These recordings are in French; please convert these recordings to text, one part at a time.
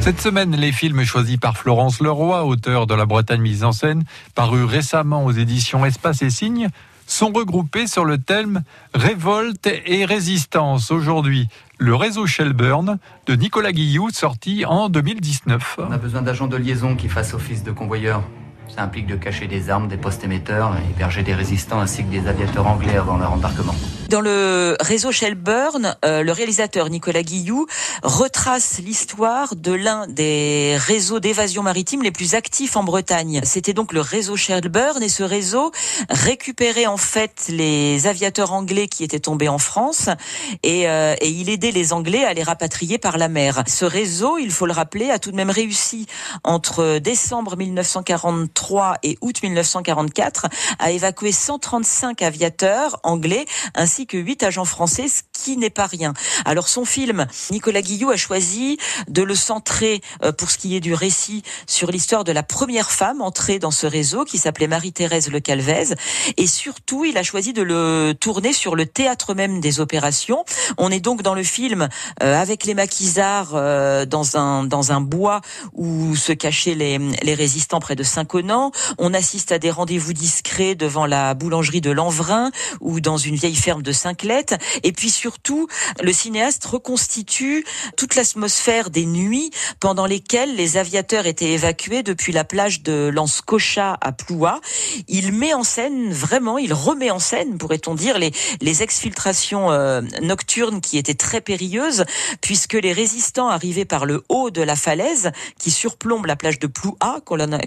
Cette semaine, les films choisis par Florence Leroy, auteur de La Bretagne mise en scène, paru récemment aux éditions Espace et Signes, sont regroupés sur le thème Révolte et résistance. Aujourd'hui, le réseau Shelburne de Nicolas Guillou, sorti en 2019. On a besoin d'agents de liaison qui fassent office de convoyeurs. Ça implique de cacher des armes, des postes émetteurs, héberger des résistants ainsi que des aviateurs anglais avant leur embarquement. Dans le réseau Shelburne, euh, le réalisateur Nicolas Guillou retrace l'histoire de l'un des réseaux d'évasion maritime les plus actifs en Bretagne. C'était donc le réseau Shelburne et ce réseau récupérait en fait les aviateurs anglais qui étaient tombés en France et, euh, et il aidait les Anglais à les rapatrier par la mer. Ce réseau, il faut le rappeler, a tout de même réussi entre décembre 1943 et août 1944 à évacuer 135 aviateurs anglais ainsi que huit agents français, ce qui n'est pas rien. Alors son film, Nicolas Guillou a choisi de le centrer euh, pour ce qui est du récit sur l'histoire de la première femme entrée dans ce réseau qui s'appelait Marie-Thérèse Le Calvez et surtout il a choisi de le tourner sur le théâtre même des opérations. On est donc dans le film euh, avec les maquisards euh, dans un dans un bois où se cachaient les, les résistants près de Saint-Connan. On assiste à des rendez-vous discrets devant la boulangerie de Lanvrin ou dans une vieille ferme de Saint-Clette. Et puis surtout, le cinéaste reconstitue toute l'atmosphère des nuits pendant lesquelles les aviateurs étaient évacués depuis la plage de Lens-Cocha à Ploua. Il met en scène vraiment, il remet en scène, pourrait-on dire, les, les exfiltrations euh, nocturnes qui étaient très périlleuses, puisque les résistants arrivaient par le haut de la falaise qui surplombe la plage de Ploua,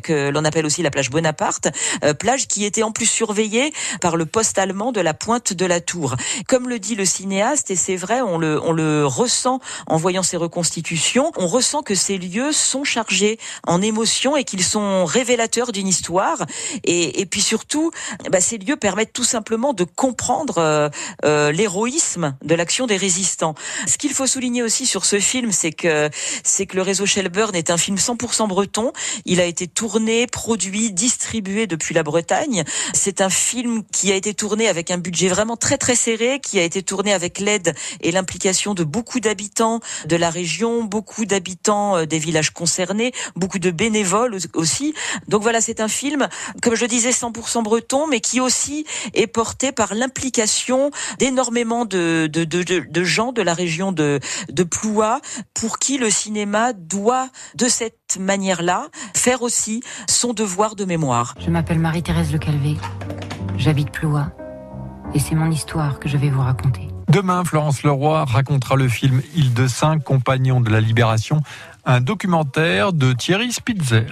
que l'on appelle aussi la plage Bonaparte, euh, plage qui était en plus surveillée par le poste allemand de la pointe de la Tour. Comme le dit le cinéaste, et c'est vrai, on le, on le ressent en voyant ces reconstitutions, on ressent que ces lieux sont chargés en émotions et qu'ils sont révélateurs d'une histoire. Et, et, puis surtout, bah, ces lieux permettent tout simplement de comprendre euh, euh, l'héroïsme de l'action des résistants. Ce qu'il faut souligner aussi sur ce film, c'est que c'est que le réseau Shelburne est un film 100% breton. Il a été tourné, produit, distribué depuis la Bretagne. C'est un film qui a été tourné avec un budget vraiment très très serré qui a été tourné avec l'aide et l'implication de beaucoup d'habitants de la région, beaucoup d'habitants euh, des villages concernés, beaucoup de bénévoles aussi. Donc voilà, c'est un film, comme je disais, 100% breton, mais qui aussi est porté par l'implication d'énormément de, gens de la région de, de pour qui le cinéma doit, de cette manière-là, faire aussi son devoir de mémoire. Je m'appelle Marie-Thérèse Le Calvé. J'habite Ploua et c'est mon histoire que je vais vous raconter. Demain, Florence Leroy racontera le film Île de Saint, compagnon de la Libération, un documentaire de Thierry Spitzer.